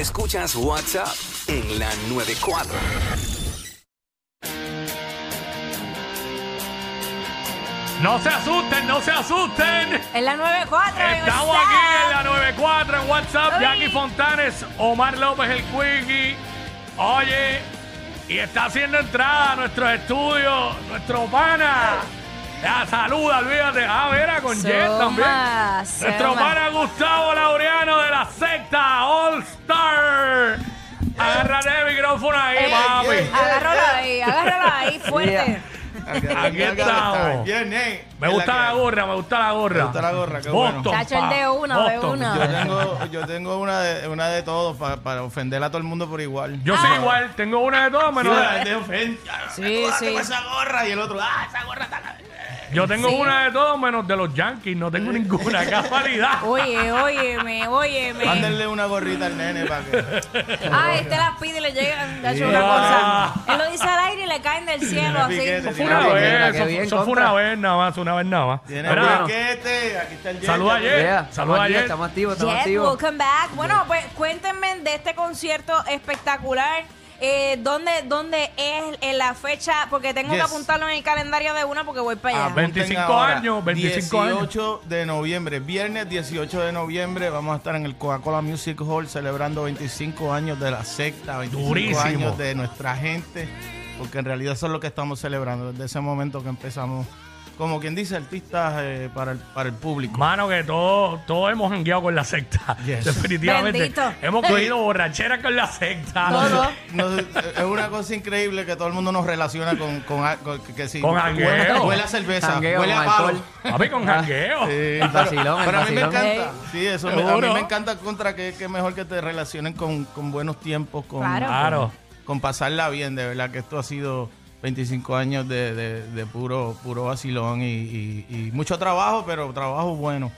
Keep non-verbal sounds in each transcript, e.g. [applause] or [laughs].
Escuchas WhatsApp en la 94. No se asusten, no se asusten. En la 94. en Estamos WhatsApp. aquí en la 94 en WhatsApp. Uy. Jackie Fontanes, Omar López el Quickie. Oye, y está haciendo entrada a nuestros estudios, nuestro pana. Ya, saluda, olvídate. Ah, vera con Jet también. Nuestro suma. pana Gustavo Laureano de la secta All Star. Agárrate el micrófono ahí, Eh, papi. Agárralo ahí, agárralo ahí, fuerte. Aquí estamos. Bien, eh. Me gusta la gorra, me gusta la gorra. Me gusta la gorra, qué Boston, bueno. Chacho, el de una, de una. Yo tengo, yo tengo una de, una de todos para, para ofender a todo el mundo por igual. Yo soy igual, tengo una de todas, menos Sí, de ofensa. Sí, sí. esa gorra y el otro, ah, esa gorra está Yo tengo Sí. una de todos menos de los Yankees, no tengo ninguna [laughs] casualidad. Oye, óyeme, óyeme. Mándenle una gorrita al nene para que. [laughs] Ah, este las pide y le llegan. De hecho, una cosa. Él lo dice al aire y le caen del cielo así. Eso fue tiene una vez, eso, fue contra. una vez nada más, una vez nada más. Tiene Mira, un piquete, aquí está el jet. Saluda Saluda estamos aquí, estamos activos, estamos Jet, activos. welcome back. Bueno, pues cuéntenme de este concierto espectacular. Eh, ¿dónde, ¿Dónde es en la fecha? Porque tengo que apuntarlo en el calendario de una porque voy para allá. Apunten 25 ahora, años, 25 años. 18 de noviembre, viernes 18 de noviembre, vamos a estar en el Coca-Cola Music Hall celebrando 25 años de la secta, 25 Durísimo. años de nuestra gente, porque en realidad eso es lo que estamos celebrando desde ese momento que empezamos, como quien dice, artistas eh, para, el, para el público. Mano, que todos todos hemos jangueado con la secta. Yes. Definitivamente. Bendito. Hemos cogido borrachera con la secta. Todo. No, es una cosa increíble que todo el mundo nos relaciona con, con, a- con- que, que sí, Con huele, jangueo. huele a cerveza, Jangueo, huele a palo. alcohol. Papi, con jangueo. Sí, El pero- vacilón, el pero a mí me encanta. Sí, eso me- a mí me encanta contra que, que mejor que te relacionen con, con buenos tiempos, con, Claro. Claro. con pasarla bien, de verdad que esto ha sido 25 años de, de- de puro puro vacilón y, y- y mucho trabajo, pero trabajo bueno.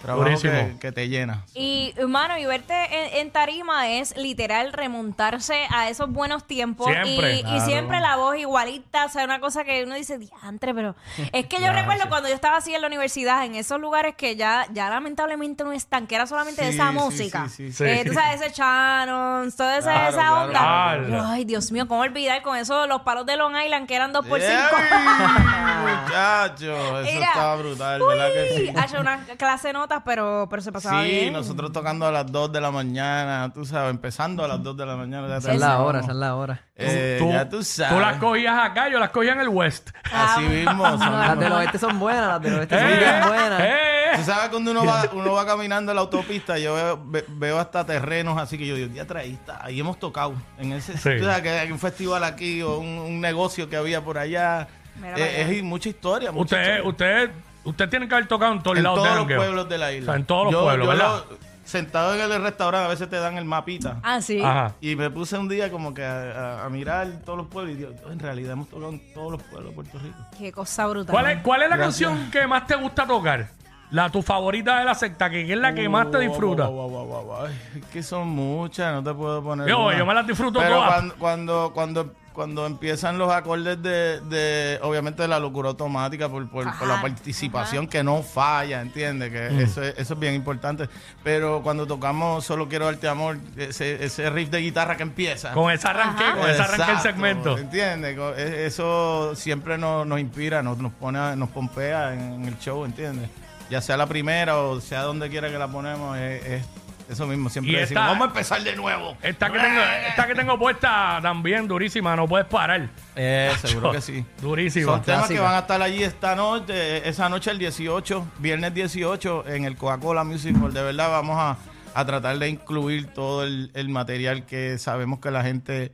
Trabajo Durísimo. que, que te llena. Y, mano, y verte en, en tarima es literal remontarse a esos buenos tiempos. Siempre. Y, siempre la voz igualita, o sea, una cosa que uno dice, diantre, pero... Es que yo [laughs] recuerdo cuando yo estaba así en la universidad, en esos lugares que ya, ya lamentablemente no están, que era solamente de Sí, esa sí, música. sí, sí. Eh, Sí. tú sabes, ese Shannon, toda esa, Claro, esa claro, onda. Ay, Dios mío, ¿cómo olvidar con eso los palos de Long Island que eran dos por cinco? ¡Ey, Muchacho, eso Mira. estaba brutal, ¿verdad que sí? Uy, ha hecho una clase de notas, pero, pero se pasaba Sí, bien. nosotros tocando a las 2 de la mañana, tú sabes, empezando a las 2 de la mañana. Esa es la hora, esa es la hora. Eh, Tú, ya tú sabes. tú las cogías acá, yo las cogía en el West. [laughs] Así mismo. [laughs] son- Las del oeste son buenas, las del oeste son ¡Eh! bien buenas. ¡Eh! Tú sabes cuando uno va, [laughs] uno va caminando en la autopista, yo veo, ve- veo hasta terrenos así que yo digo, ya está, ahí hemos tocado. En ese Sí. tú sabes que hay un festival aquí o un, un negocio que había por allá. Mira Eh, es mucha historia. mucha Ustedes, historia. ustedes, ustedes tienen que haber tocado en todos en lados todos de los jangueo. pueblos de la isla. O sea, en todos los Yo- pueblos, yo ¿verdad? lo- sentado en el restaurante, a veces te dan el mapita. Ah, sí. Ajá. Y me puse un día como que a, a- a mirar todos los pueblos y digo, en realidad hemos tocado en todos los pueblos de Puerto Rico. Qué cosa brutal. ¿Cuál es, cuál es la Gracias. canción que más te gusta tocar? La tu favorita de la secta, que es la que más te disfruta. guau, guau, guau, guau. Ay, Es que son muchas, no te puedo poner. Yo, una. yo me las disfruto Pero todas. cuando, cuando, cuando, cuando empiezan los acordes de, de obviamente, de la locura automática por, por, por la Ajá, participación que no falla, ¿entiendes? Que Mm. eso, es, eso es bien importante. Pero cuando tocamos Solo Quiero Darte Amor, ese, ese riff de guitarra que empieza. Con ese arranque, Ajá. con ese arranque el segmento. ¿Entiendes? E- Eso siempre nos, nos inspira, nos, nos pone, a- nos pompea en, en el show, ¿entiendes? Ya sea la primera o sea donde quiera que la ponemos, es, es eso mismo. Siempre Y decimos, esta- vamos a empezar de nuevo. Esta que, tengo, esta que tengo puesta también durísima, no puedes parar. Eh, seguro que sí. Durísima. Son temas que Clásica. van a estar allí esta noche, esa noche el 18, viernes 18, en el Coca-Cola Music Hall. De verdad vamos a, a tratar de incluir todo el, el material que sabemos que la gente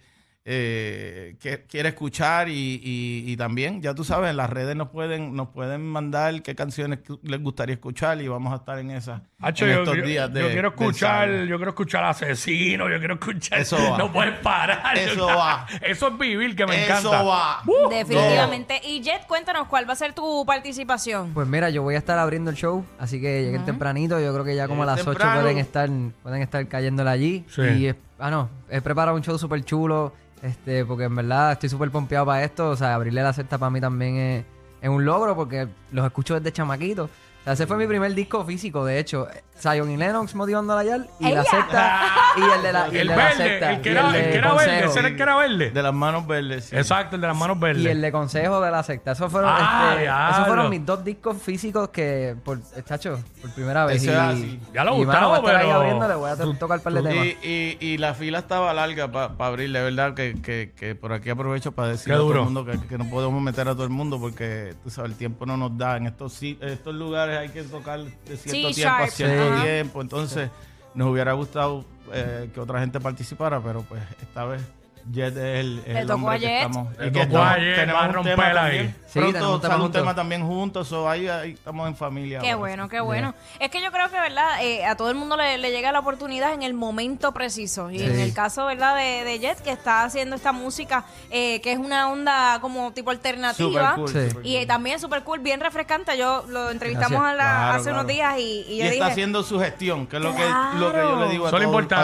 eh, que quiere escuchar y, y- y también, ya tú sabes, en las redes nos pueden, nos pueden mandar qué canciones les gustaría escuchar y vamos a estar en esas Hacho, en yo, estos yo- días de yo quiero escuchar, yo quiero escuchar asesino, yo quiero escuchar. Eso va. [laughs] No puedes parar. Eso Yo- va. [laughs] Eso es vivir, que me Eso encanta. va. Uh, Definitivamente. Y Jet, cuéntanos cuál va a ser tu participación. Pues mira, yo voy a estar abriendo el show, así que lleguen tempranito. Yo creo que ya como a las 8 temprano. pueden estar, pueden estar cayéndole allí. Sí. Y es- ah, no, he preparado un show súper chulo, este, porque en verdad estoy súper pompeado para esto. O sea, abrirle la secta para mí también es, es un logro, porque los escucho desde chamaquito. Sea, ese fue mi primer disco físico, de hecho. Zion y Lennox motivando a la Yal y la secta. y el de la, y el El de la verde, secta. el que y era, de el que era verde, Consejo. ese era el que era verde. De las manos verdes. sí. Exacto, el de las manos verdes. Y el de consejo de la secta. Esos fueron, Ah, este, diablo. esos fueron mis dos discos físicos que, por, chacho, por primera vez. Eso y, es así. Ya lo y, mano, Gustavo, voy a estar ahí pero- abriéndole, voy a to- tocar un par de temas. Y, y, y la fila estaba larga para abrir, de verdad que, que, que por aquí aprovecho para decir Qué a todo duro. el mundo que, que no podemos meter a todo el mundo porque tú sabes, el tiempo no nos da. En estos, si- estos lugares hay que tocar de cierto Sí, tiempo a cierto Sí. tiempo. Entonces, nos hubiera gustado eh, que otra gente participara, pero pues esta vez Jet es el, es el tocó hombre a que Jet. estamos. Le y que tocó a estamos- Jet, tenemos va a un romper tema ahí. también. Sí, Pronto tenemos un tema sale un juntos. tema también juntos, so ahí, ahí estamos en familia. Qué ahora. bueno, qué bueno. Es que yo creo que, ¿verdad? Eh, a todo el mundo le, le llega la oportunidad en el momento preciso. Y Sí. en el caso, ¿verdad? De, de Jet, que está haciendo esta música, eh, que es una onda como tipo alternativa. Super cool, Sí. super Y cool. eh, también súper cool, bien refrescante. Yo lo entrevistamos Gracias. a la- Claro, hace unos días y, y Y yo está haciendo su gestión, que es lo que, lo que yo le digo a a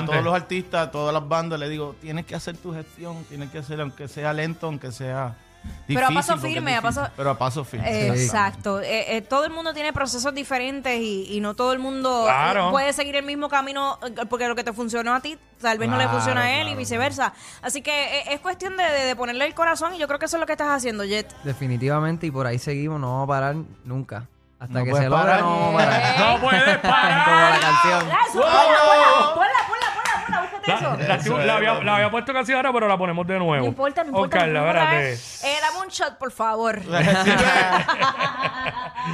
todos los artistas, a todas las bandas, le digo, tienes que hacer tu gestión, tienes que hacer, aunque sea lento, aunque sea difícil. Pero a paso firme, a paso- Pero a paso firme. Eh, Sí. Exacto. Eh, eh, todo el mundo tiene procesos diferentes y, y no todo el mundo Claro. puede seguir el mismo camino porque lo que te funcionó a ti tal vez no le funciona a él y claro, viceversa. Así que eh, es cuestión de, de- de ponerle el corazón y yo creo que eso es lo que estás haciendo, Jet. Definitivamente, y por ahí seguimos, no vamos a parar nunca. Hasta No que se logre, no vamos a parar. No puedes [laughs] Como parar. la canción. La, eso. la- Eso la es, había, la había puesto casi ahora, pero la ponemos de nuevo. No importa, no importa. Oscar, la verdad. eh. Eh, dame un shot, por favor. [laughs]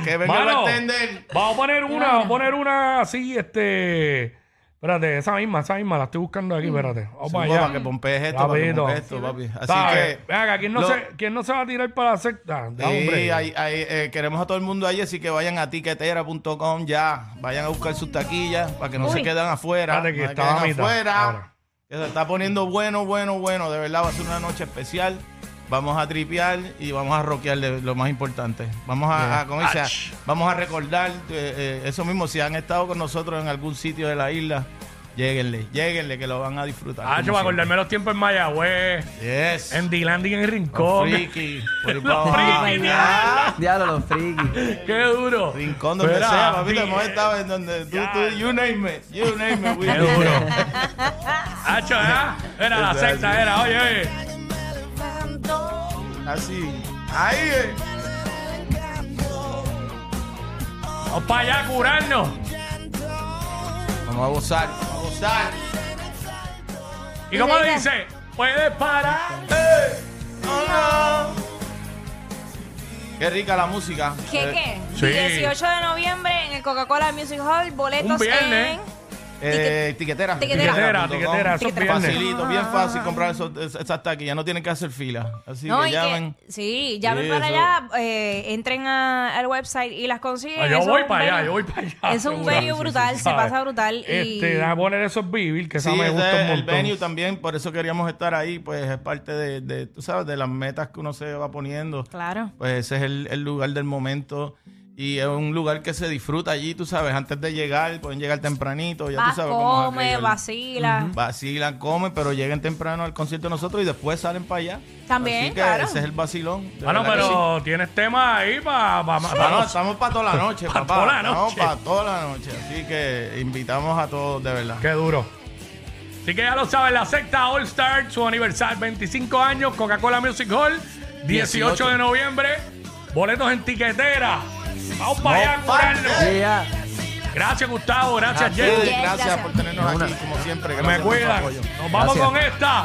que venga Mano, bartender. vamos a poner una, vamos a poner una así, este. Espérate, esa misma, esa misma, la estoy buscando aquí, espérate. Vamos Sí, para para allá. que pompees esto, para que Rapidito. pompees esto, papi. Así ¿Sabes? que... Ven acá, ¿quién no, lo- se, ¿quién no se va a tirar para la secta? Da, Sí, hombre. hay- hay, eh, queremos a todo el mundo ahí, así que vayan a tiquetera.com ya. Vayan a buscar sus taquillas para que no se Uy. queden afuera. Espérate que no se estaba queden a mitad. afuera. Ahora. Que se está poniendo bueno, bueno, bueno. De verdad va a ser una noche especial. Vamos a tripear y vamos a rockear de lo más importante. Vamos a, a- ¿cómo dice? Ach. vamos a recordar eh, eh, eso mismo. Si han estado con nosotros en algún sitio de la isla, lléguenle, lléguenle que lo van a disfrutar. Ah, yo como voy a acordarme los tiempos en Mayagüez. Yes. en D-Land y en el Los Rincón. friki. Los para friki. Diablo, los frikis. Qué duro. Rincón donde sea, papito, hemos estado en donde tú, Ya. tú, you name it, you name it. we Qué duro. Hacho, ¿eh? Era la así. era, oye, oye. Así, ahí, eh. Vamos para allá a curarnos. Vamos a gozar, vamos a gozar. ¿Y cómo le dice? Puedes parar. Oh, no. Qué rica la música. ¿Qué Eh, qué? sí. 18 de noviembre en el Coca-Cola Music Hall, boletos Un viernes. en... Eh, tiquetera. Tiquetera. Tiquetera, punto com. tiquetera, eso es viernes. Facilito, bien fácil comprar esos, esas taquillas. No tienen que hacer fila. Así No, que y llamen. que, sí, llamen Sí, para eso. allá, eh, entren a- al website y las consiguen. Ah, yo Eso voy es un para allá, venue- yo voy para allá. Es un seguro. venue brutal, se ¿Sabes? pasa brutal. Y... Este, a poner esos vivir, que esa Sí, me ese gusta un es el montón. venue también, por eso queríamos estar ahí, pues es parte de, de, tú sabes, de las metas que uno se va poniendo. Claro. Pues ese es el, el lugar del momento y es un lugar que se disfruta allí, tú sabes, antes de llegar, pueden llegar tempranito, ya Vas, tú sabes come, vacila. Vacilan, comen, pero lleguen temprano al concierto de nosotros y después salen para allá. También, Así que claro. ese es el vacilón. Bueno, sí. pero tienes temas ahí para... Pa, pa- Ah, no, estamos para toda la [laughs] noche, Pa' papá. toda la Estamos noche. para toda la noche. Así que invitamos a todos, de verdad. Qué duro. Así que ya lo saben, la secta All Star, su aniversario, 25 años, Coca-Cola Music Hall, 18, 18 de noviembre, boletos en tiquetera. Vamos para allá a ya. Gracias, Gustavo. Gracias, Jerry. Gracias gracias. por tenernos aquí, como siempre. Me Gracias su cuidan. Nos vamos Gracias. con esta.